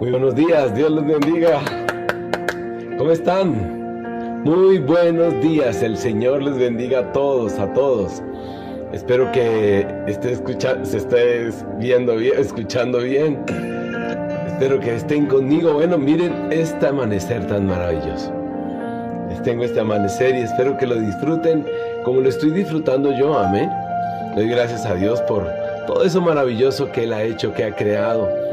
Muy buenos días, Dios les bendiga. ¿Cómo están? Muy buenos días, el Señor les bendiga a todos, a todos. Espero que esté escuchando, se esté viendo bien, escuchando bien. Espero que estén conmigo. Bueno, miren este amanecer tan maravilloso. Les tengo este amanecer y espero que lo disfruten como lo estoy disfrutando yo. Amén. Doy gracias a Dios por todo eso maravilloso que Él ha hecho, que ha creado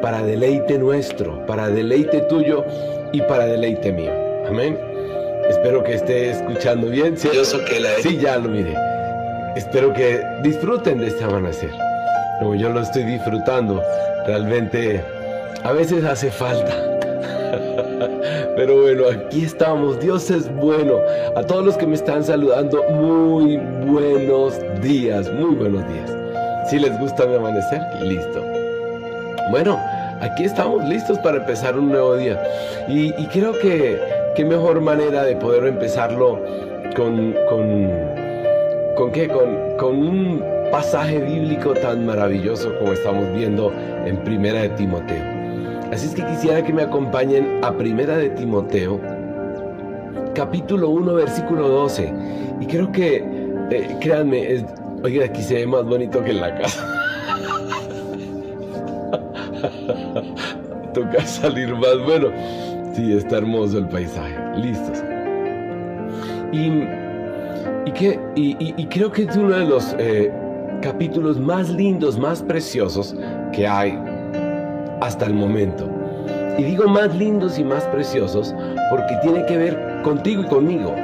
para deleite nuestro, para deleite tuyo y para deleite mío. Amén. Espero que esté escuchando bien. Sí, sí, ya lo mire. Espero que disfruten de este amanecer. Como yo lo estoy disfrutando, realmente a veces hace falta. Pero bueno, aquí estamos. Dios es bueno. A todos los que me están saludando, muy buenos días, muy buenos días. Si les gusta mi amanecer, listo. Bueno, aquí estamos listos para empezar un nuevo día. Y, creo que qué mejor manera de poder empezarlo con, con, con qué? Con, con un pasaje bíblico tan maravilloso como estamos viendo en Primera de Timoteo. Así es que quisiera que me acompañen a Primera de Timoteo, capítulo 1, versículo 12. Y creo que, eh, créanme, es, oiga, aquí se ve más bonito que en la casa. Toca salir más. Bueno, sí, está hermoso el paisaje. Listos. Y, que, y, creo que es uno de los eh, capítulos más lindos, más preciosos que hay hasta el momento. Y digo más lindos y más preciosos porque tiene que ver contigo y conmigo.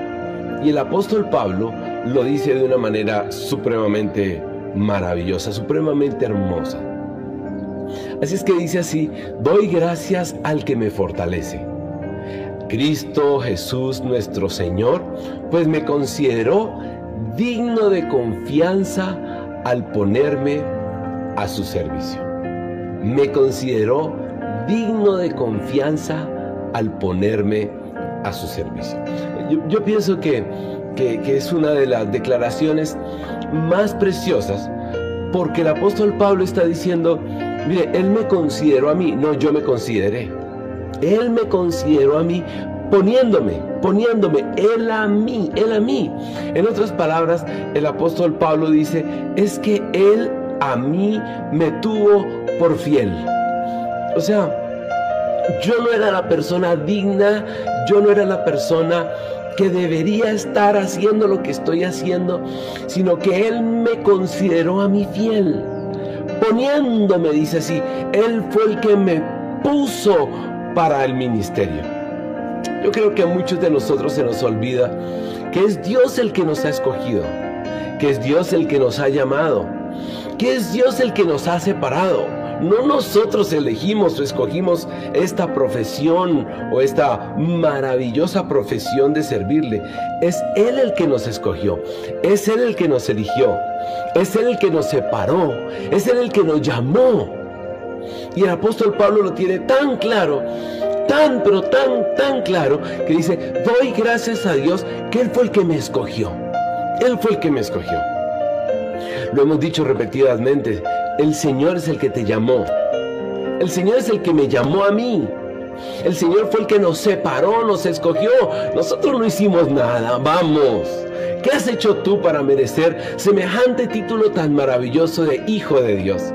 Y el apóstol Pablo lo dice de una manera supremamente maravillosa, supremamente hermosa. Así es que dice así, doy gracias al que me fortalece. Cristo Jesús nuestro Señor, pues me consideró digno de confianza al ponerme a su servicio. Me consideró digno de confianza al ponerme a su servicio. Yo, pienso que, que es una de las declaraciones más preciosas porque el apóstol Pablo está diciendo, Mire, Él me consideró a mí, no yo me consideré. Él me consideró a mí poniéndome, poniéndome, Él a mí, Él a mí. En otras palabras, el apóstol Pablo dice, es que Él a mí me tuvo por fiel. O sea, yo no era la persona digna, yo no era la persona que debería estar haciendo lo que estoy haciendo, sino que Él me consideró a mí fiel poniéndome, dice así, Él fue el que me puso para el ministerio. Yo creo que a muchos de nosotros se nos olvida que es Dios el que nos ha escogido, que es Dios el que nos ha llamado, que es Dios el que nos ha separado. No nosotros elegimos o escogimos esta profesión o esta maravillosa profesión de servirle. Es Él el que nos escogió. Es Él el que nos eligió. Es Él el que nos separó. Es Él el que nos llamó. Y el apóstol Pablo lo tiene tan claro, tan, pero tan, tan claro, que dice, doy gracias a Dios que Él fue el que me escogió. Él fue el que me escogió. Lo hemos dicho repetidamente, el Señor es el que te llamó. El Señor es el que me llamó a mí. El Señor fue el que nos separó, nos escogió. Nosotros no hicimos nada. Vamos. ¿Qué has hecho tú para merecer semejante título tan maravilloso de Hijo de Dios?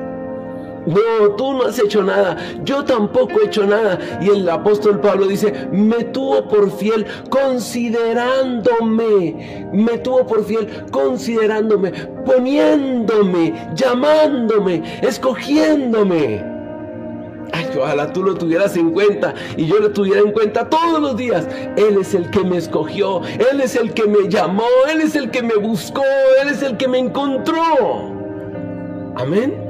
No, tú no has hecho nada, yo tampoco he hecho nada. Y el apóstol Pablo dice, me tuvo por fiel considerándome, me tuvo por fiel considerándome, poniéndome, llamándome, escogiéndome. Ay, ojalá tú lo tuvieras en cuenta y yo lo tuviera en cuenta todos los días. Él es el que me escogió, Él es el que me llamó, Él es el que me buscó, Él es el que me encontró. Amén.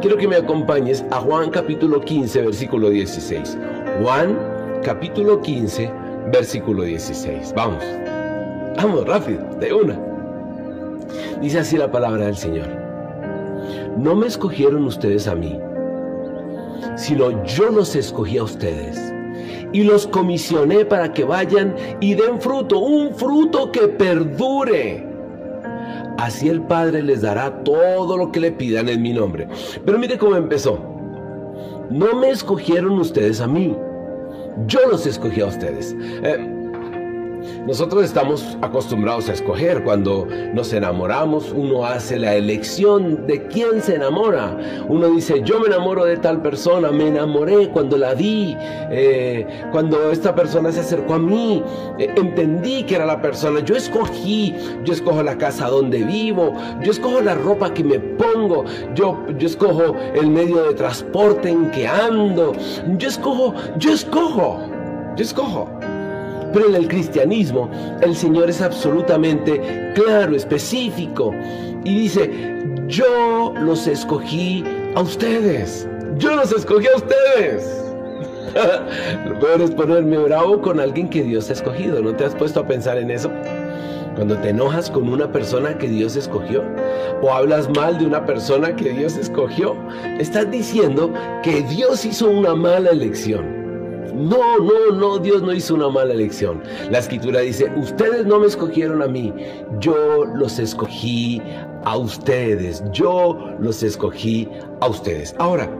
Quiero que me acompañes a Juan capítulo 15, versículo 16. Juan capítulo 15, versículo 16. Vamos. Vamos, rápido, de una. Dice así la palabra del Señor. No me escogieron ustedes a mí, sino yo los escogí a ustedes y los comisioné para que vayan y den fruto, un fruto que perdure Así el Padre les dará todo lo que le pidan en mi nombre. Pero mire cómo empezó. no me escogieron ustedes a mí, yo los escogí a ustedes. Eh, nosotros estamos acostumbrados a escoger. Cuando nos enamoramos, uno hace la elección de quién se enamora. Uno dice, yo me enamoro de tal persona, me enamoré cuando la vi, eh, cuando esta persona se acercó a mí, eh, entendí que era la persona. Yo escogí, yo escojo la casa donde vivo, yo escojo la ropa que me pongo, yo, yo escojo el medio de transporte en que ando, yo escojo, yo escojo, yo escojo. Pero en el cristianismo el Señor es absolutamente claro, específico. Y dice, yo los escogí a ustedes. Yo los escogí a ustedes. Lo peor es ponerme bravo con alguien que Dios ha escogido. ¿No te has puesto a pensar en eso? Cuando te enojas con una persona que Dios escogió o hablas mal de una persona que Dios escogió, estás diciendo que Dios hizo una mala elección. No, no, no, Dios no hizo una mala elección. La escritura dice, ustedes no me escogieron a mí, yo los escogí a ustedes, yo los escogí a ustedes. Ahora,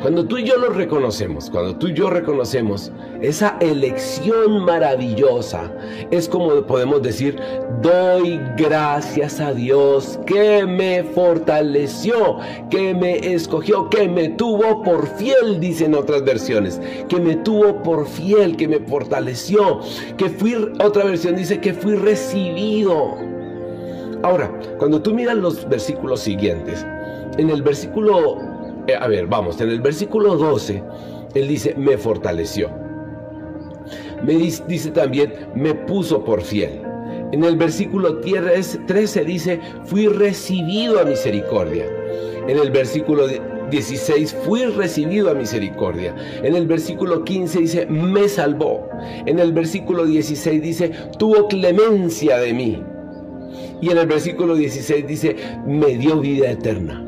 cuando tú y yo nos reconocemos, cuando tú y yo reconocemos esa elección maravillosa, es como podemos decir, doy gracias a Dios que me fortaleció, que me escogió, que me tuvo por fiel, dicen otras versiones, que me tuvo por fiel, que me fortaleció, que fui, otra versión dice que fui recibido. Ahora, cuando tú miras los versículos siguientes, en el versículo eh, a ver, vamos, en el versículo 12, él dice, me fortaleció. Me dice, también, me puso por fiel. En el versículo 13 dice, fui recibido a misericordia. En el versículo 16, fui recibido a misericordia. En el versículo 15 dice, me salvó. En el versículo 16 dice, tuvo clemencia de mí. Y en el versículo 16 dice, me dio vida eterna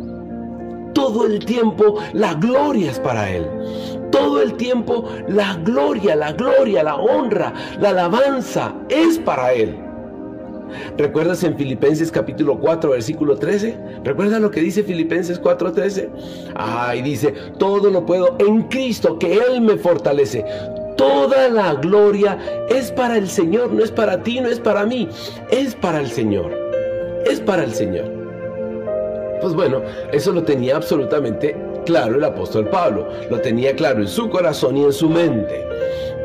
todo el tiempo la gloria es para Él. Todo el tiempo la gloria, la gloria, la honra, la alabanza es para Él. ¿Recuerdas en Filipenses capítulo 4, versículo 13? ¿Recuerdas lo que dice Filipenses 4, 13? Ay, dice, todo lo puedo en Cristo, que Él me fortalece. Toda la gloria es para el Señor, no es para ti, no es para mí, es para el Señor. Es para el Señor. Pues bueno, eso lo tenía absolutamente claro el apóstol Pablo, lo tenía claro en su corazón y en su mente,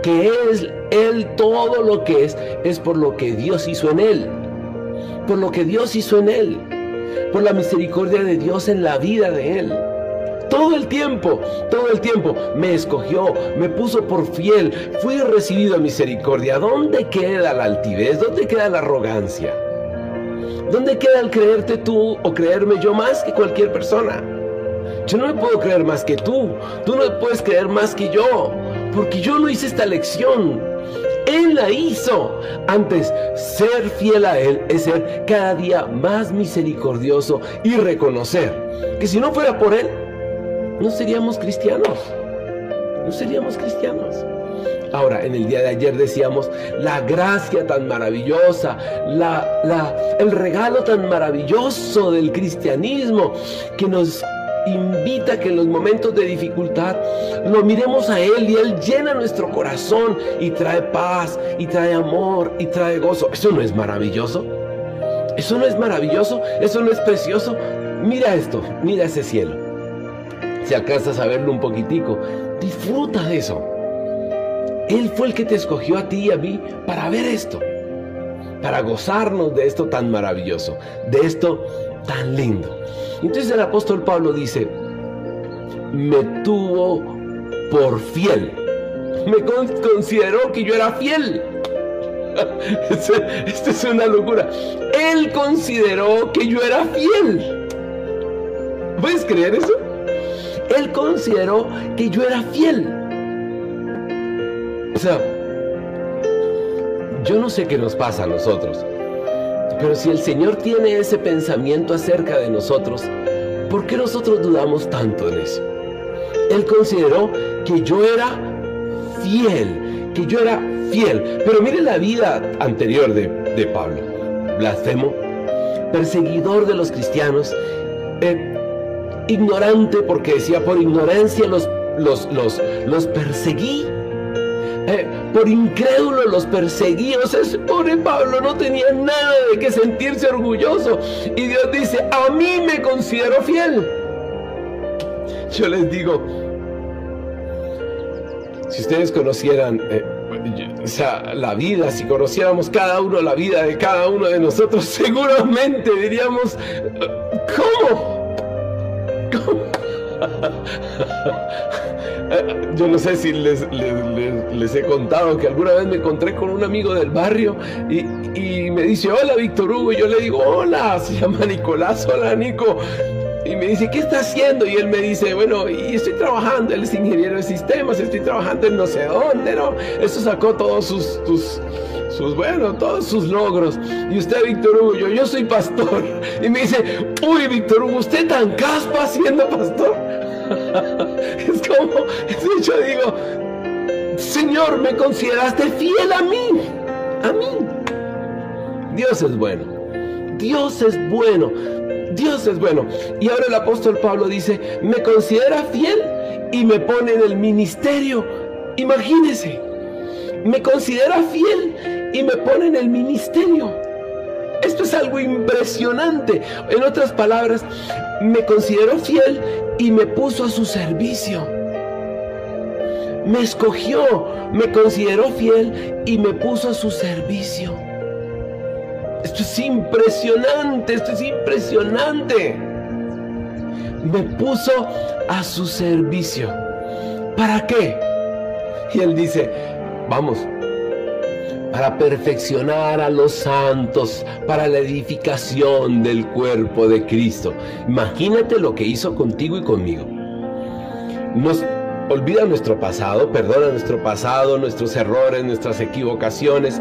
que es él todo lo que es, es por lo que Dios hizo en él, por lo que Dios hizo en él, por la misericordia de Dios en la vida de él. Todo el tiempo, todo el tiempo me escogió, me puso por fiel, fui recibido a misericordia. ¿Dónde queda la altivez? ¿Dónde queda la arrogancia? ¿Dónde queda el creerte tú o creerme yo más que cualquier persona? Yo no me puedo creer más que tú. Tú no puedes creer más que yo. Porque yo no hice esta lección. Él la hizo. Antes, ser fiel a Él es ser cada día más misericordioso y reconocer que si no fuera por Él, no seríamos cristianos. No seríamos cristianos. Ahora, en el día de ayer decíamos la gracia tan maravillosa, la, el regalo tan maravilloso del cristianismo que nos invita a que en los momentos de dificultad lo miremos a Él y Él llena nuestro corazón y trae paz y trae amor y trae gozo. ¿Eso no es maravilloso? ¿Eso no es maravilloso? ¿Eso no es precioso? Mira esto, mira ese cielo. Si alcanzas a verlo un poquitico, disfruta de eso. Él fue el que te escogió a ti y a mí para ver esto, para gozarnos de esto tan maravilloso, de esto tan lindo. Entonces el apóstol Pablo dice, me tuvo por fiel, me consideró que yo era fiel. Esto es una locura. Él consideró que yo era fiel. ¿Puedes creer eso? Él consideró que yo era fiel. O sea, yo no sé qué nos pasa a nosotros, pero si el Señor tiene ese pensamiento acerca de nosotros, ¿por qué nosotros dudamos tanto en eso? Él consideró que yo era fiel, que yo era fiel. Pero mire la vida anterior de, de Pablo. Blasfemo, perseguidor de los cristianos, eh, ignorante porque decía, por ignorancia los, los, los, los perseguí. Eh, por incrédulo los perseguí. O sea, ese pobre Pablo no tenía nada de que sentirse orgulloso. Y Dios dice, a mí me considero fiel. Yo les digo, si ustedes conocieran eh, la vida, si conociéramos cada uno la vida de cada uno de nosotros, seguramente diríamos. ¿Cómo? Yo no sé si les, he contado que alguna vez me encontré con un amigo del barrio y, y me dice, hola Víctor Hugo, y yo le digo, hola, se llama Nicolás, hola Nico. Y me dice, ¿qué está haciendo? Y él me dice, bueno, y estoy trabajando, él es ingeniero de sistemas, estoy trabajando en no sé dónde, ¿no? Eso sacó todos sus, sus, bueno, todos sus logros. Y usted, Víctor Hugo, yo, yo soy pastor. Y me dice, uy, Víctor Hugo, ¿usted tan caspa siendo pastor? es como, yo digo, Señor, me consideraste fiel a mí, a mí. Dios es bueno, Dios es bueno. Dios es bueno. Y ahora el apóstol Pablo dice, me considera fiel y me pone en el ministerio. Imagínese, me considera fiel y me pone en el ministerio. Esto es algo impresionante. En otras palabras, me consideró fiel y me puso a su servicio. Me escogió, me consideró fiel y me puso a su servicio. Esto es impresionante, esto es impresionante. Me puso a su servicio. ¿Para qué? Y él dice, vamos, para perfeccionar a los santos, para la edificación del cuerpo de Cristo. Imagínate lo que hizo contigo y conmigo. Nos olvida nuestro pasado, perdona nuestro pasado, nuestros errores, nuestras equivocaciones,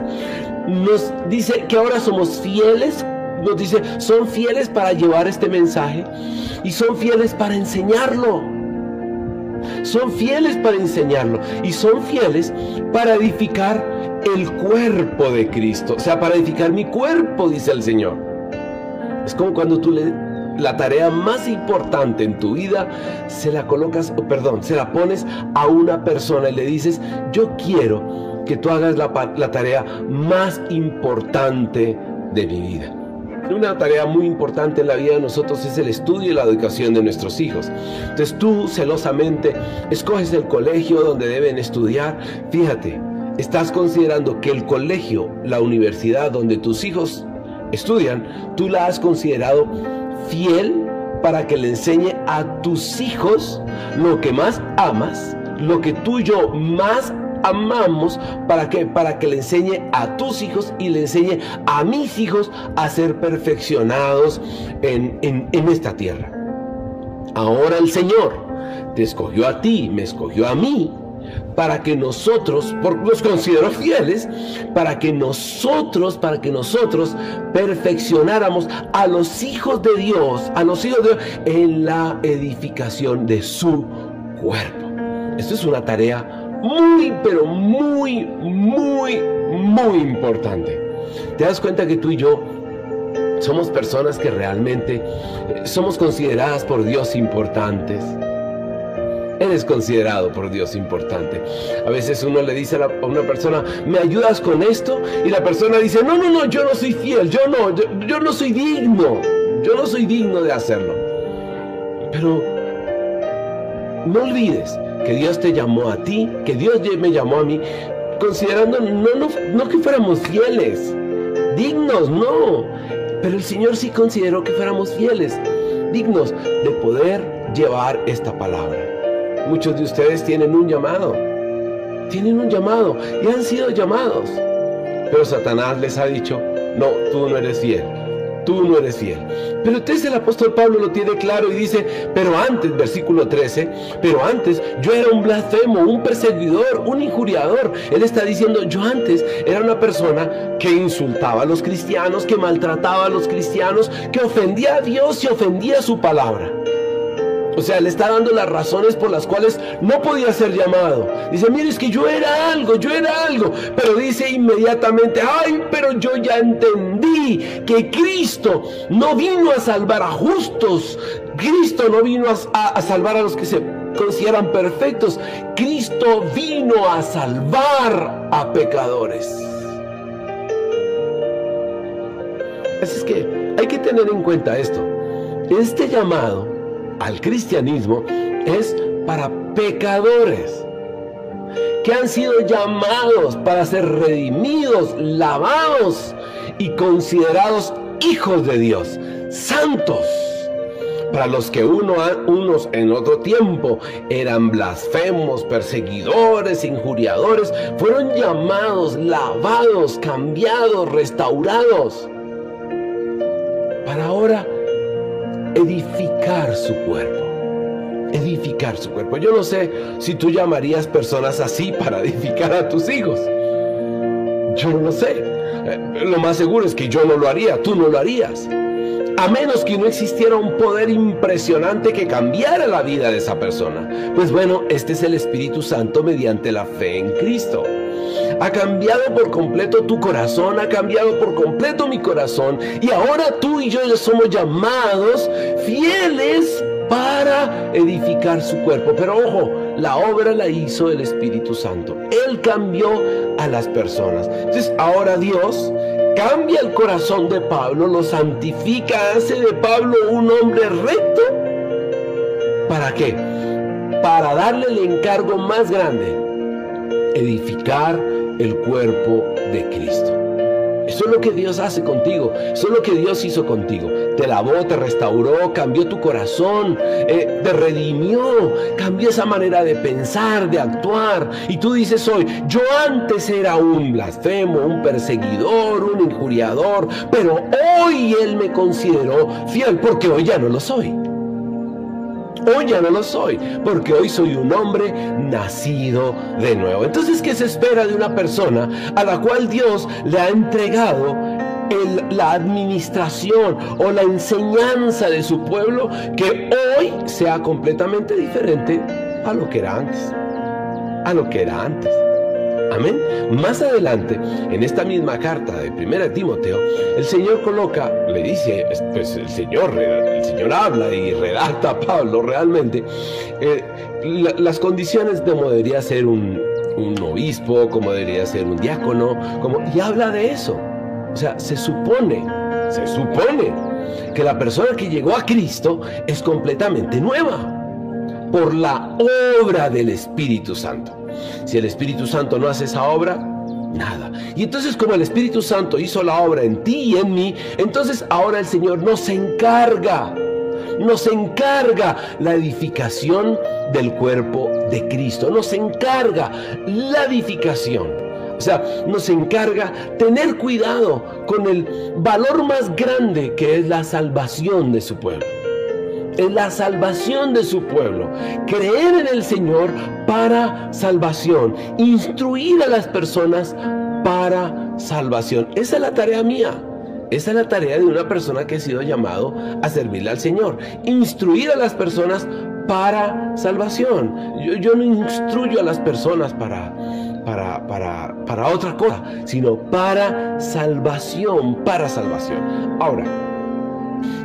nos dice que ahora somos fieles, nos dice, son fieles para llevar este mensaje y son fieles para enseñarlo. Son fieles para enseñarlo y son fieles para edificar el cuerpo de Cristo. O sea, para edificar mi cuerpo, dice el Señor. Es como cuando tú le la tarea más importante en tu vida se la colocas, perdón, se la pones a una persona y le dices, yo quiero que tú hagas la, tarea más importante de mi vida. Una tarea muy importante en la vida de nosotros es el estudio y la educación de nuestros hijos. Entonces tú celosamente escoges el colegio donde deben estudiar. Fíjate, estás considerando que el colegio, la universidad donde tus hijos estudian, tú la has considerado fiel para que le enseñe a tus hijos lo que más amas, lo que tú y yo más amamos para que para que le enseñe a tus hijos y le enseñe a mis hijos a ser perfeccionados en, en esta tierra. Ahora el Señor te escogió a ti, me escogió a mí para que nosotros, por, los considero fieles, para que nosotros, para que nosotros perfeccionáramos a los hijos de Dios, a los hijos de Dios en la edificación de su cuerpo. Esto es una tarea muy, pero muy, muy, muy importante. ¿Te das cuenta que tú y yo somos personas que realmente eh, somos consideradas por Dios importantes? Eres considerado por Dios importante. A veces uno le dice a, una persona, ¿me ayudas con esto? Y la persona dice, no, no, no, yo no soy fiel, yo no, yo no soy digno, yo no soy digno de hacerlo. Pero no olvides que Dios te llamó a ti, que Dios me llamó a mí, considerando no, que fuéramos fieles, dignos, no, pero el Señor sí consideró que fuéramos fieles, dignos de poder llevar esta palabra. Muchos de ustedes tienen un llamado, tienen un llamado y han sido llamados, pero Satanás les ha dicho, no, tú no eres fiel tú no eres fiel. Pero entonces el apóstol Pablo lo tiene claro y dice, pero antes, versículo 13, pero antes yo era un blasfemo, un perseguidor, un injuriador. Él está diciendo, yo antes era una persona que insultaba a los cristianos, que maltrataba a los cristianos, que ofendía a Dios y ofendía su palabra. O sea, le está dando las razones por las cuales no podía ser llamado. Dice, mire, es que yo era algo, yo era algo. Pero dice inmediatamente, ay, pero yo ya entendí que Cristo no vino a salvar a justos. Cristo no vino a, salvar a los que se consideran perfectos. Cristo vino a salvar a pecadores. Así es que hay que tener en cuenta esto. Este llamado al cristianismo es para pecadores que han sido llamados para ser redimidos, lavados y considerados hijos de Dios, santos. Para los que uno, unos en otro tiempo eran blasfemos, perseguidores, injuriadores, fueron llamados, lavados, cambiados, restaurados. Para ahora edificar su cuerpo. Edificar su cuerpo. Yo no sé si tú llamarías personas así para edificar a tus hijos. Yo no sé. Eh, lo más seguro es que yo no lo haría, tú no lo harías. A menos que no existiera un poder impresionante que cambiara la vida de esa persona. Pues bueno, este es el Espíritu Santo mediante la fe en Cristo ha cambiado por completo tu corazón, ha cambiado por completo mi corazón. Y ahora tú y yo ya somos llamados fieles para edificar su cuerpo. Pero ojo, la obra la hizo el Espíritu Santo. Él cambió a las personas. Entonces ahora Dios cambia el corazón de Pablo, lo santifica, hace de Pablo un hombre recto. ¿Para qué? Para darle el encargo más grande, edificar el cuerpo de Cristo. Eso es lo que Dios hace contigo. Eso es lo que Dios hizo contigo. Te lavó, te restauró, cambió tu corazón, eh, te redimió, cambió esa manera de pensar, de actuar. Y tú dices hoy, yo antes era un blasfemo, un perseguidor, un injuriador, pero hoy Él me consideró fiel porque hoy ya no lo soy. Hoy ya no lo soy, porque hoy soy un hombre nacido de nuevo. Entonces, ¿qué se espera de una persona a la cual Dios le ha entregado la administración o la enseñanza de su pueblo que hoy sea completamente diferente a lo que era antes? A lo que era antes. Amén. Más adelante, en esta misma carta de 1 Timoteo, el Señor coloca, le dice, pues el Señor, el Señor habla y redacta a Pablo realmente eh, las condiciones de cómo debería ser un, obispo, como debería ser un diácono, como, y habla de eso. O sea, se supone, se supone que la persona que llegó a Cristo es completamente nueva por la obra del Espíritu Santo. Si el Espíritu Santo no hace esa obra, nada. Y entonces como el Espíritu Santo hizo la obra en ti y en mí, entonces ahora el Señor nos encarga, nos encarga la edificación del cuerpo de Cristo, nos encarga la edificación. O sea, nos encarga tener cuidado con el valor más grande que es la salvación de su pueblo en la salvación de su pueblo. Creer en el Señor para salvación. Instruir a las personas para salvación. Esa es la tarea mía. Esa es la tarea de una persona que ha sido llamado a servirle al Señor. Instruir a las personas para salvación. Yo, no instruyo a las personas para, para, para, para otra cosa, sino para salvación, para salvación. Ahora,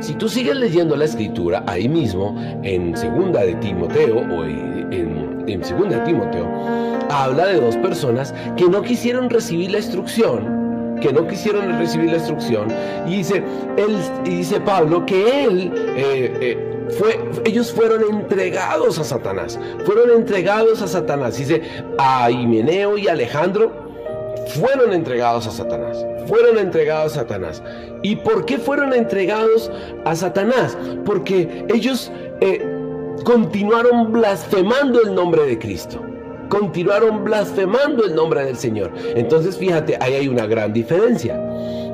si tú sigues leyendo la escritura ahí mismo, en segunda de Timoteo, o en, segunda de Timoteo, habla de dos personas que no quisieron recibir la instrucción, que no quisieron recibir la instrucción, y dice, él, dice Pablo que él, eh, eh, fue, ellos fueron entregados a Satanás, fueron entregados a Satanás, dice, a Himeneo y Alejandro, fueron entregados a Satanás. Fueron entregados a Satanás. ¿Y por qué fueron entregados a Satanás? Porque ellos eh, continuaron blasfemando el nombre de Cristo. Continuaron blasfemando el nombre del Señor. Entonces fíjate, ahí hay una gran diferencia.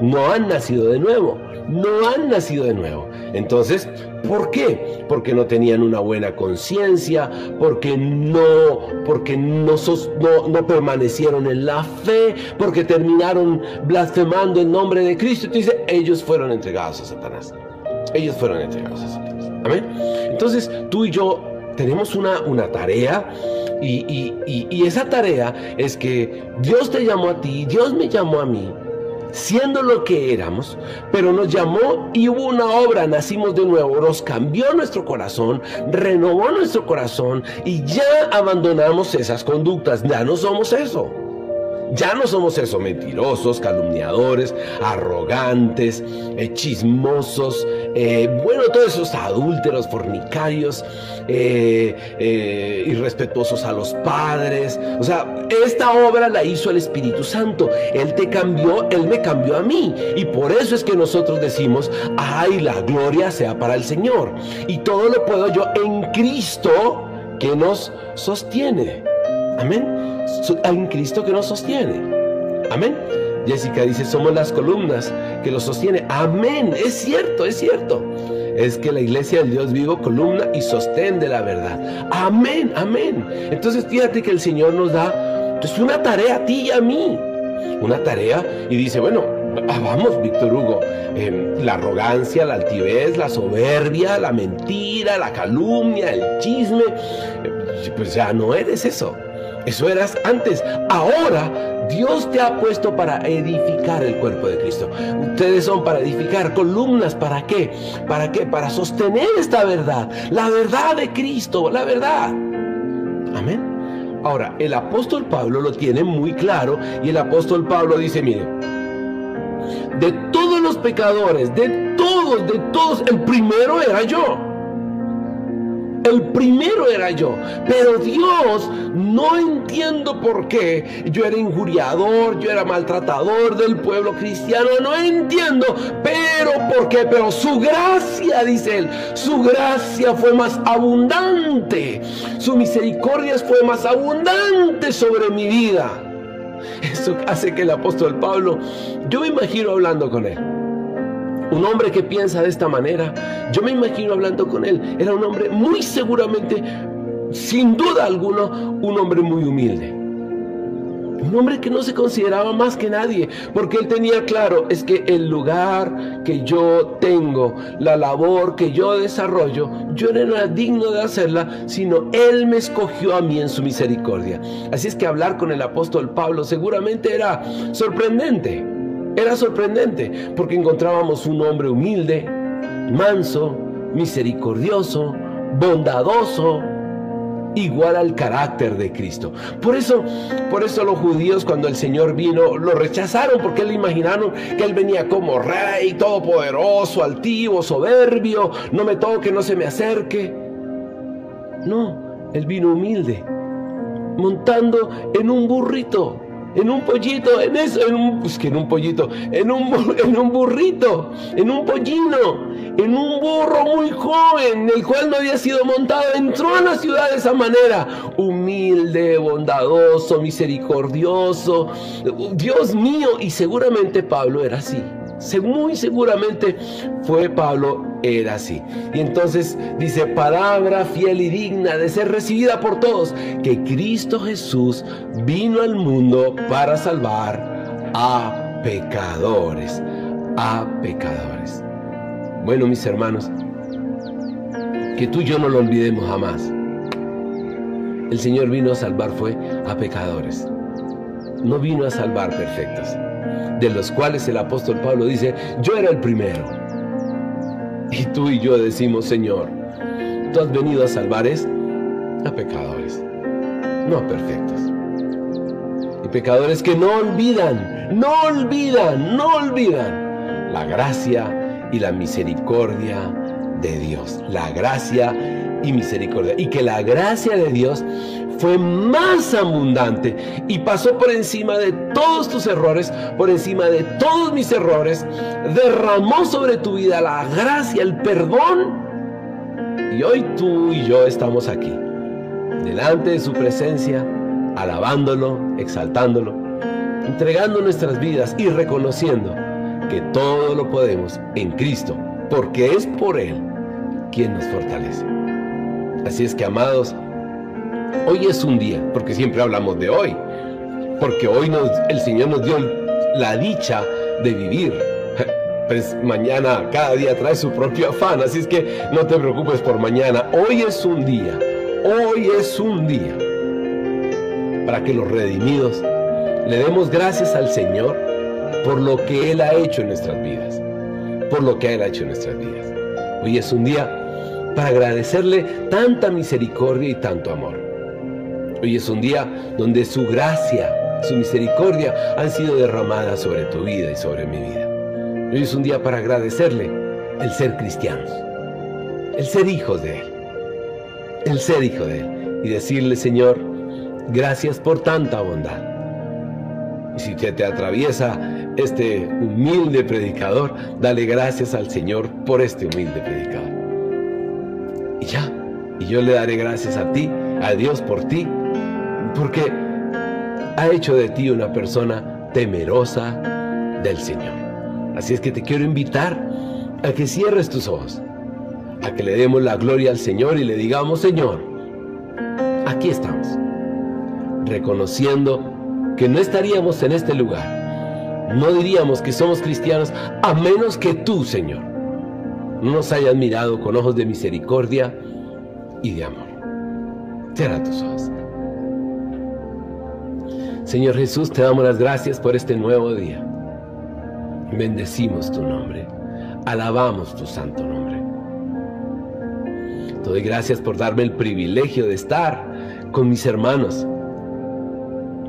No han nacido de nuevo. No han nacido de nuevo. Entonces, ¿por qué? Porque no tenían una buena conciencia, porque no, porque no, no, permanecieron en la fe, porque terminaron blasfemando el nombre de Cristo. Entonces, ellos fueron entregados a Satanás. Ellos fueron entregados a Satanás. Amén. Entonces tú y yo tenemos una, una tarea y, y, esa tarea es que Dios te llamó a ti, Dios me llamó a mí siendo lo que éramos, pero nos llamó y hubo una obra, nacimos de nuevo, nos cambió nuestro corazón, renovó nuestro corazón y ya abandonamos esas conductas, ya no somos eso. Ya no somos eso, mentirosos, calumniadores, arrogantes, eh, chismosos, eh, bueno, todos esos adúlteros, fornicarios, eh, irrespetuosos a los padres. O sea, esta obra la hizo el Espíritu Santo. Él te cambió, Él me cambió a mí. Y por eso es que nosotros decimos, ay, la gloria sea para el Señor. Y todo lo puedo yo en Cristo que nos sostiene. Amén hay un Cristo que nos sostiene. Amén. Jessica dice, somos las columnas que lo sostiene. Amén. Es cierto, es cierto. Es que la iglesia del Dios vivo, columna y sostén de la verdad. Amén, amén. Entonces fíjate que el Señor nos da pues, una tarea a ti y a mí. Una tarea y dice, bueno, vamos, Víctor Hugo, em, la arrogancia, la altivez, la soberbia, la mentira, la calumnia, el chisme, eh, pues ya no eres eso. Eso eras antes. Ahora Dios te ha puesto para edificar el cuerpo de Cristo. Ustedes son para edificar columnas. ¿Para qué? ¿Para qué? Para sostener esta verdad. La verdad de Cristo. La verdad. Amén. Ahora, el apóstol Pablo lo tiene muy claro y el apóstol Pablo dice, mire, de todos los pecadores, de todos, de todos, el primero era yo. El primero era yo. Pero Dios, no entiendo por qué. Yo era injuriador, yo era maltratador del pueblo cristiano. No entiendo. Pero por qué. Pero su gracia, dice él, su gracia fue más abundante. Su misericordia fue más abundante sobre mi vida. Eso hace que el apóstol Pablo, yo me imagino hablando con él. Un hombre que piensa de esta manera, yo me imagino hablando con él, era un hombre muy seguramente, sin duda alguna, un hombre muy humilde. Un hombre que no se consideraba más que nadie, porque él tenía claro, es que el lugar que yo tengo, la labor que yo desarrollo, yo no era digno de hacerla, sino él me escogió a mí en su misericordia. Así es que hablar con el apóstol Pablo seguramente era sorprendente. Era sorprendente porque encontrábamos un hombre humilde, manso, misericordioso, bondadoso, igual al carácter de Cristo. Por eso, por eso los judíos cuando el Señor vino lo rechazaron porque le imaginaron que él venía como rey, todopoderoso, altivo, soberbio, no me toque, no se me acerque. No, él vino humilde, montando en un burrito en un pollito, en eso, en un, pues que en un pollito, en un, en un burrito, en un pollino, en un burro muy joven, el cual no había sido montado, entró a la ciudad de esa manera, humilde, bondadoso, misericordioso, Dios mío, y seguramente Pablo era así muy seguramente fue Pablo, era así. Y entonces dice, palabra fiel y digna de ser recibida por todos, que Cristo Jesús vino al mundo para salvar a pecadores, a pecadores. Bueno, mis hermanos, que tú y yo no lo olvidemos jamás. El Señor vino a salvar fue a pecadores. No vino a salvar perfectos de los cuales el apóstol Pablo dice, yo era el primero. Y tú y yo decimos, Señor, tú has venido a salvar es a pecadores, no a perfectos. Y pecadores que no olvidan, no olvidan, no olvidan la gracia y la misericordia de Dios. La gracia y misericordia. Y que la gracia de Dios fue más abundante y pasó por encima de todos tus errores, por encima de todos mis errores, derramó sobre tu vida la gracia, el perdón. Y hoy tú y yo estamos aquí, delante de su presencia, alabándolo, exaltándolo, entregando nuestras vidas y reconociendo que todo lo podemos en Cristo, porque es por Él quien nos fortalece. Así es que, amados, Hoy es un día, porque siempre hablamos de hoy, porque hoy el Señor nos dio la dicha de vivir. pues mañana, cada día trae su propio afán, así es que no te preocupes por mañana. Hoy es un día, hoy es un día para que los redimidos le demos gracias al Señor por lo que Él ha hecho en nuestras vidas, por lo que Él ha hecho en nuestras vidas. Hoy es un día para agradecerle tanta misericordia y tanto amor. Hoy es un día donde su gracia, su misericordia han sido derramadas sobre tu vida y sobre mi vida. Hoy es un día para agradecerle el ser cristianos, el ser hijos de Él, el ser hijo de Él y decirle, Señor, gracias por tanta bondad. Y si te, te atraviesa este humilde predicador, dale gracias al Señor por este humilde predicador. Y ya, y yo le daré gracias a ti, a Dios por ti, porque ha hecho de ti una persona temerosa del Señor. Así es que te quiero invitar a que cierres tus ojos, a que le demos la gloria al Señor y le digamos, Señor, aquí estamos, reconociendo que no estaríamos en este lugar. No diríamos que somos cristianos a menos que tú, Señor, no nos hayas mirado con ojos de misericordia y de amor. Cierra tus ojos. Señor Jesús, te damos las gracias por este nuevo día. Bendecimos tu nombre. Alabamos tu santo nombre. Te doy gracias por darme el privilegio de estar con mis hermanos,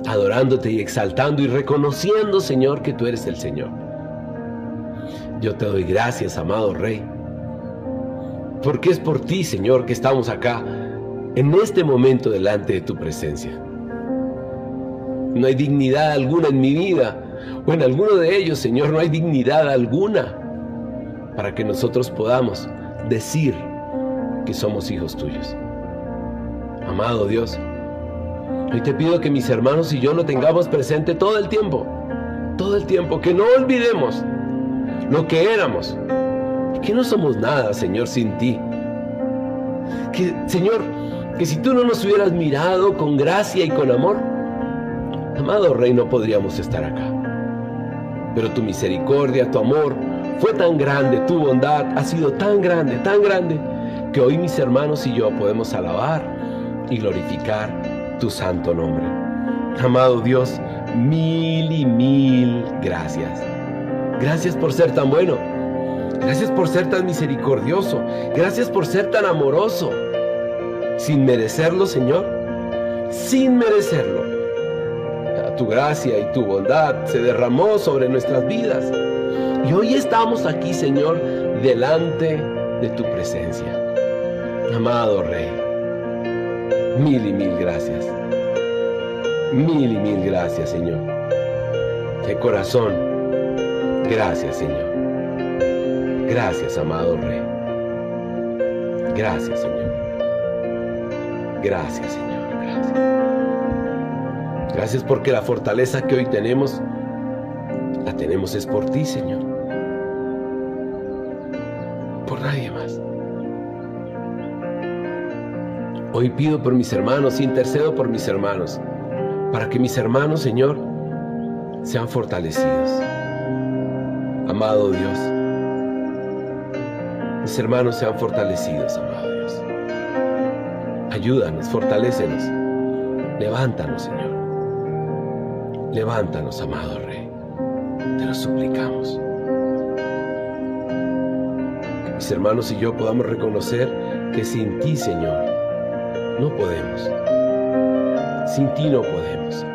adorándote y exaltando y reconociendo, Señor, que tú eres el Señor. Yo te doy gracias, amado Rey, porque es por ti, Señor, que estamos acá en este momento delante de tu presencia. No hay dignidad alguna en mi vida, o en alguno de ellos, Señor, no hay dignidad alguna para que nosotros podamos decir que somos hijos tuyos. Amado Dios, hoy te pido que mis hermanos y yo lo tengamos presente todo el tiempo, todo el tiempo, que no olvidemos lo que éramos, que no somos nada, Señor, sin ti. Que, Señor, que si tú no nos hubieras mirado con gracia y con amor, amado Rey, no podríamos estar acá. Pero tu misericordia, tu amor, fue tan grande, tu bondad ha sido tan grande, tan grande, que hoy mis hermanos y yo podemos alabar y glorificar tu santo nombre. Amado Dios, mil y mil gracias. Gracias por ser tan bueno. Gracias por ser tan misericordioso. Gracias por ser tan amoroso. Sin merecerlo, Señor. Sin merecerlo. Tu gracia y tu bondad se derramó sobre nuestras vidas. Y hoy estamos aquí, Señor, delante de tu presencia. Amado Rey, mil y mil gracias. Mil y mil gracias, Señor. De corazón, gracias, Señor. Gracias, amado Rey. Gracias, Señor. Gracias, Señor. Gracias. Gracias porque la fortaleza que hoy tenemos, la tenemos es por ti, Señor. Por nadie más. Hoy pido por mis hermanos, intercedo por mis hermanos, para que mis hermanos, Señor, sean fortalecidos. Amado Dios, mis hermanos sean fortalecidos, amado Dios. Ayúdanos, fortalécenos, levántanos, Señor. Levántanos, amado Rey. Te lo suplicamos. Que mis hermanos y yo podamos reconocer que sin ti, Señor, no podemos. Sin ti no podemos.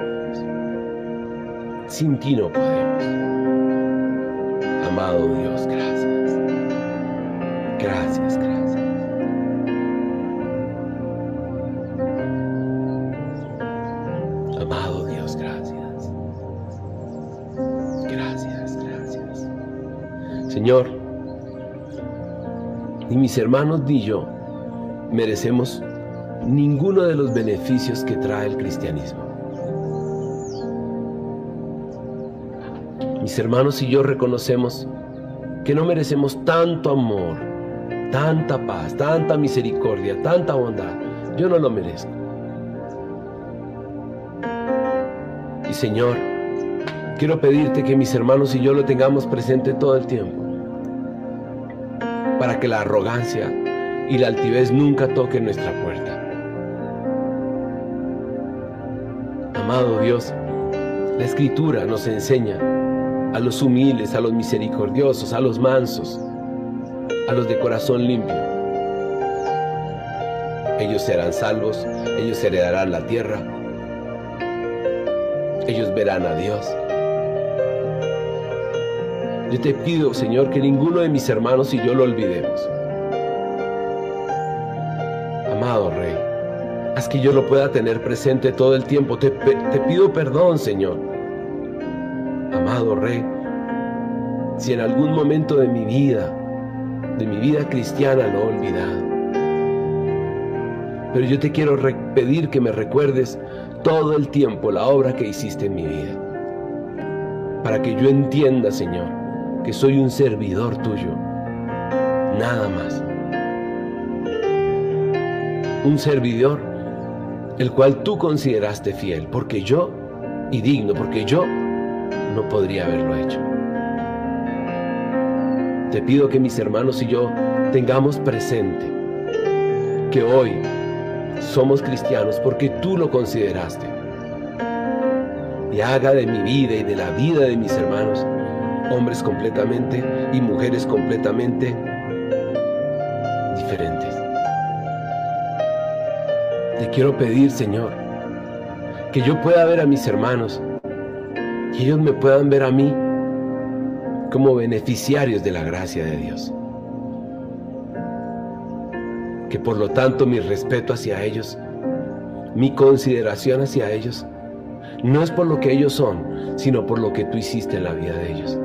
Sin ti no podemos. Amado Dios, gracias. Señor, ni mis hermanos ni yo merecemos ninguno de los beneficios que trae el cristianismo. Mis hermanos y yo reconocemos que no merecemos tanto amor, tanta paz, tanta misericordia, tanta bondad. Yo no lo merezco. Y Señor, quiero pedirte que mis hermanos y yo lo tengamos presente todo el tiempo. Para que la arrogancia y la altivez nunca toquen nuestra puerta. Amado Dios, la escritura nos enseña a los humildes, a los misericordiosos, a los mansos, a los de corazón limpio. Ellos serán salvos, ellos heredarán la tierra, ellos verán a Dios. Yo te pido, Señor, que ninguno de mis hermanos y yo lo olvidemos. Amado Rey, haz que yo lo pueda tener presente todo el tiempo. Te, pido perdón, Señor. Amado Rey, si en algún momento de mi vida, de mi vida cristiana lo he olvidado. Pero yo te quiero pedir que me recuerdes todo el tiempo la obra que hiciste en mi vida. Para que yo entienda, Señor, que soy un servidor tuyo. Nada más. Un servidor el cual tú consideraste fiel, porque yo, y digno, porque yo no podría haberlo hecho. Te pido que mis hermanos y yo tengamos presente que hoy somos cristianos porque tú lo consideraste. Y haga de mi vida y de la vida de mis hermanos hombres completamente y mujeres completamente diferentes. Te quiero pedir, Señor, que yo pueda ver a mis hermanos, que ellos me puedan ver a mí como beneficiarios de la gracia de Dios. Que por lo tanto mi respeto hacia ellos, mi consideración hacia ellos, no es por lo que ellos son, sino por lo que tú hiciste en la vida de ellos.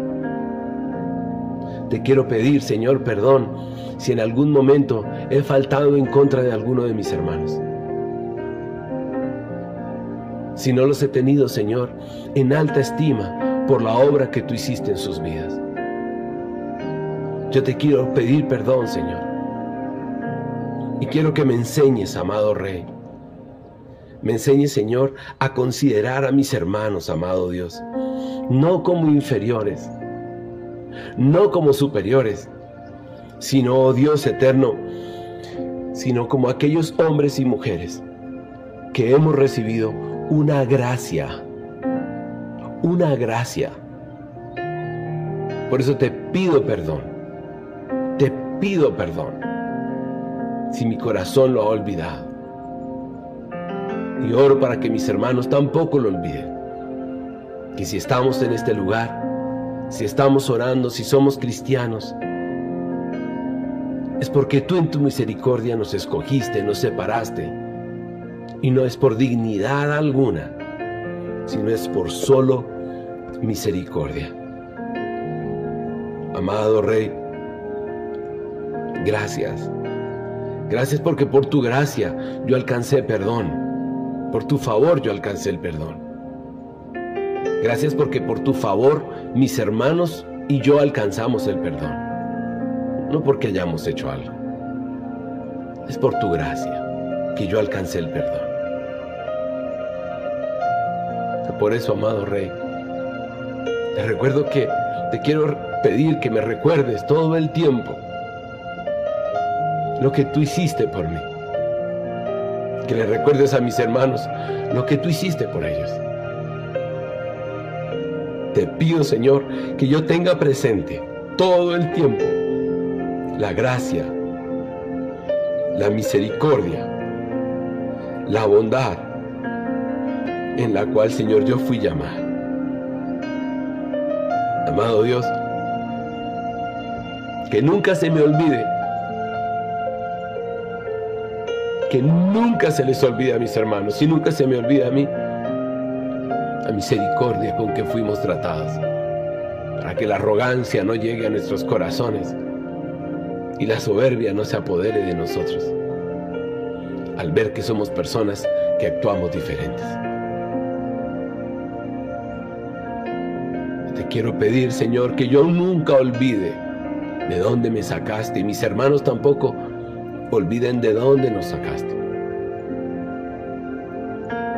Te quiero pedir, Señor, perdón si en algún momento he faltado en contra de alguno de mis hermanos. Si no los he tenido, Señor, en alta estima por la obra que tú hiciste en sus vidas. Yo te quiero pedir perdón, Señor. Y quiero que me enseñes, amado Rey. Me enseñes, Señor, a considerar a mis hermanos, amado Dios, no como inferiores, no como superiores, sino, oh Dios eterno, sino como aquellos hombres y mujeres que hemos recibido una gracia, una gracia. Por eso te pido perdón, te pido perdón si mi corazón lo ha olvidado. Y oro para que mis hermanos tampoco lo olviden. Que si estamos en este lugar, si estamos orando, si somos cristianos, es porque tú en tu misericordia nos escogiste, nos separaste. Y no es por dignidad alguna, sino es por solo misericordia. Amado Rey, gracias. Gracias porque por tu gracia yo alcancé perdón. Por tu favor yo alcancé el perdón. Gracias porque por tu favor mis hermanos y yo alcanzamos el perdón. No porque hayamos hecho algo. Es por tu gracia que yo alcancé el perdón. Por eso, amado Rey, te recuerdo que te quiero pedir que me recuerdes todo el tiempo lo que tú hiciste por mí. Que le recuerdes a mis hermanos lo que tú hiciste por ellos. Te pido, Señor, que yo tenga presente todo el tiempo la gracia, la misericordia, la bondad en la cual, Señor, yo fui llamado. Amado Dios, que nunca se me olvide, que nunca se les olvide a mis hermanos, y nunca se me olvide a mí, la misericordia con que fuimos tratados, para que la arrogancia no llegue a nuestros corazones y la soberbia no se apodere de nosotros al ver que somos personas que actuamos diferentes. Te quiero pedir, Señor, que yo nunca olvide de dónde me sacaste y mis hermanos tampoco olviden de dónde nos sacaste.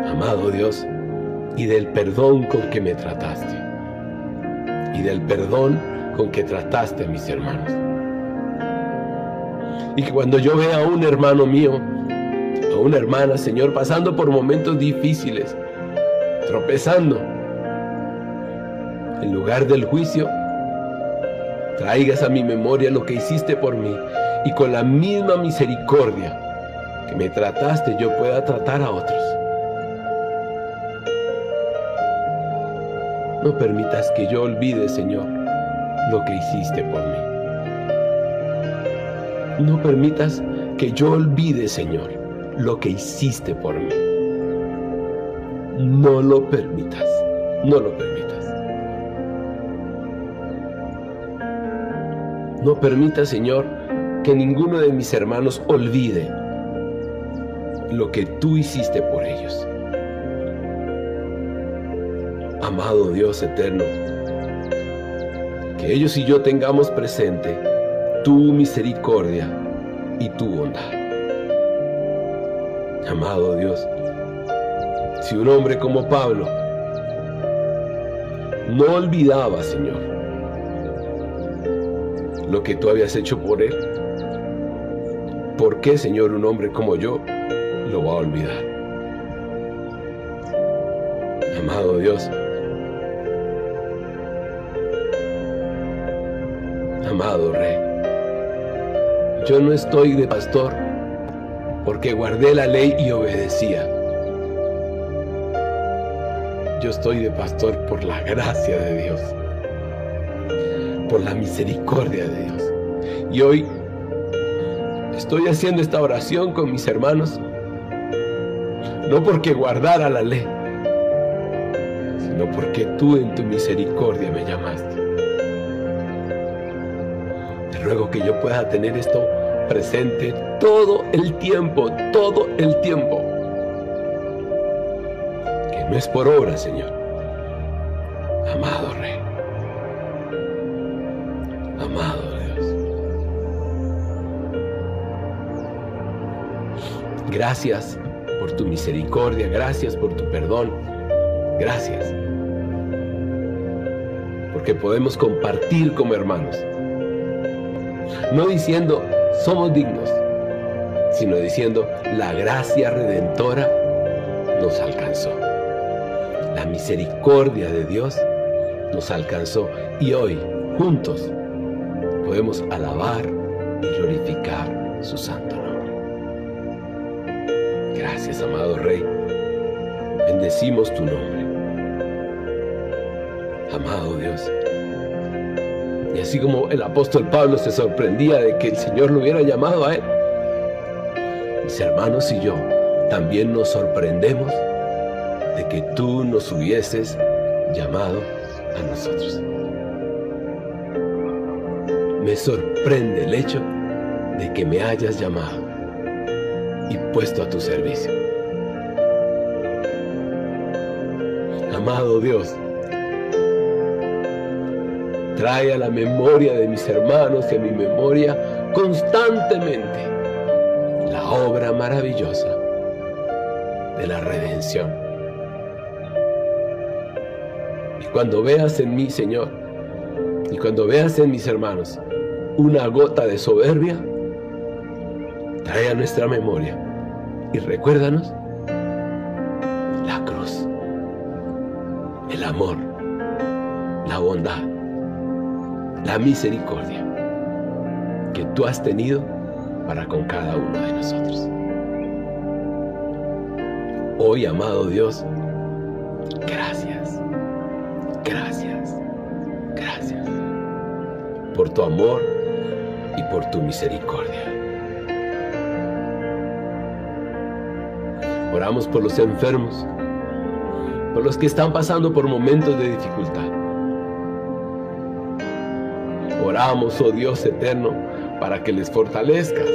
Amado Dios, y del perdón con que me trataste, y del perdón con que trataste a mis hermanos. Y que cuando yo vea a un hermano mío, a una hermana, Señor, pasando por momentos difíciles, tropezando, en lugar del juicio, traigas a mi memoria lo que hiciste por mí y con la misma misericordia que me trataste yo pueda tratar a otros. No permitas que yo olvide, Señor, lo que hiciste por mí. No permitas que yo olvide, Señor, lo que hiciste por mí. No lo permitas, no lo permitas. No permitas, Señor, que ninguno de mis hermanos olvide lo que tú hiciste por ellos. Amado Dios eterno, que ellos y yo tengamos presente tu misericordia y tu bondad. Amado Dios, si un hombre como Pablo no olvidaba, Señor, lo que tú habías hecho por él, ¿por qué, Señor, un hombre como yo lo va a olvidar? Amado Dios, amado Rey. Yo no estoy de pastor porque guardé la ley y obedecía. Yo estoy de pastor por la gracia de Dios, por la misericordia de Dios. Y hoy estoy haciendo esta oración con mis hermanos, no porque guardara la ley, sino porque tú en tu misericordia me llamaste ruego que yo pueda tener esto presente todo el tiempo, todo el tiempo. Que no es por obra, Señor. Amado Rey. Amado Dios. Gracias por tu misericordia, gracias por tu perdón. Gracias. Porque podemos compartir como hermanos no diciendo somos dignos, sino diciendo la gracia redentora nos alcanzó. La misericordia de Dios nos alcanzó y hoy juntos podemos alabar y glorificar su santo nombre. Gracias, amado Rey. Bendecimos tu nombre. Amado Dios. Y así como el apóstol Pablo se sorprendía de que el Señor lo hubiera llamado a él, mis hermanos y yo también nos sorprendemos de que tú nos hubieses llamado a nosotros. Me sorprende el hecho de que me hayas llamado y puesto a tu servicio. Amado Dios, Trae a la memoria de mis hermanos y a mi memoria constantemente la obra maravillosa de la redención. Y cuando veas en mí, Señor, y cuando veas en mis hermanos una gota de soberbia, trae a nuestra memoria y recuérdanos la cruz, el amor, la bondad la misericordia que tú has tenido para con cada uno de nosotros. Hoy, amado Dios, gracias, gracias, gracias por tu amor y por tu misericordia. Oramos por los enfermos, por los que están pasando por momentos de dificultad. Oramos, oh Dios eterno, para que les fortalezcas.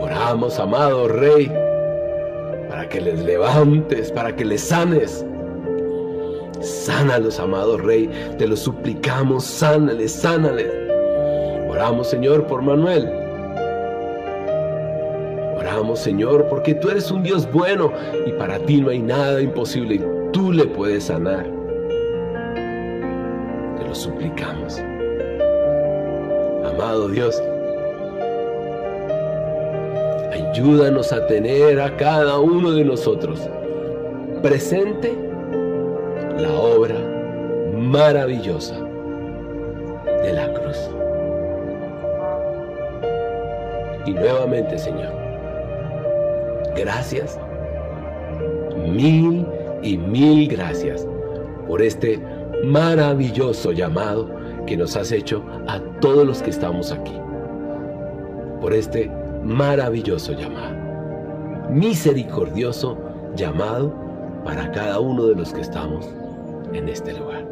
Oramos, amado Rey, para que les levantes, para que les sanes. Sánalos, amado Rey, te lo suplicamos, sánales, sánales. Oramos, Señor, por Manuel. Oramos, Señor, porque tú eres un Dios bueno y para ti no hay nada imposible tú le puedes sanar suplicamos. Amado Dios, ayúdanos a tener a cada uno de nosotros presente la obra maravillosa de la cruz. Y nuevamente, Señor, gracias, mil y mil gracias por este maravilloso llamado que nos has hecho a todos los que estamos aquí. Por este maravilloso llamado, misericordioso llamado para cada uno de los que estamos en este lugar.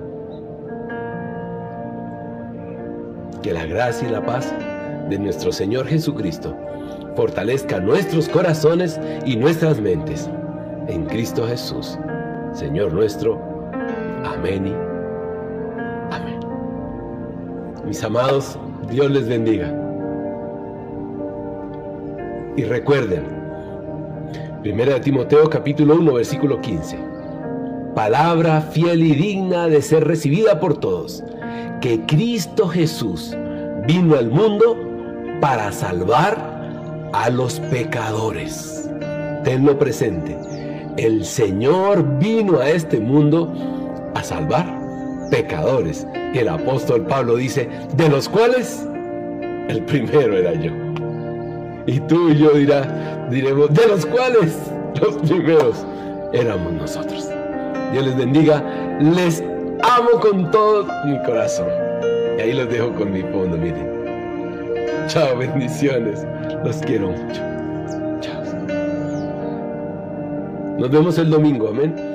Que la gracia y la paz de nuestro Señor Jesucristo fortalezca nuestros corazones y nuestras mentes en Cristo Jesús, Señor nuestro. Amén. Mis amados, Dios les bendiga. Y recuerden, 1 Timoteo capítulo 1 versículo 15. Palabra fiel y digna de ser recibida por todos, que Cristo Jesús vino al mundo para salvar a los pecadores. Tenlo presente. El Señor vino a este mundo a salvar pecadores. Y el apóstol Pablo dice, de los cuales el primero era yo. Y tú y yo dirá, diremos, de los cuales los primeros éramos nosotros. Dios les bendiga, les amo con todo mi corazón. Y ahí los dejo con mi fondo, miren. Chao, bendiciones. Los quiero mucho. Chao. Nos vemos el domingo, amén.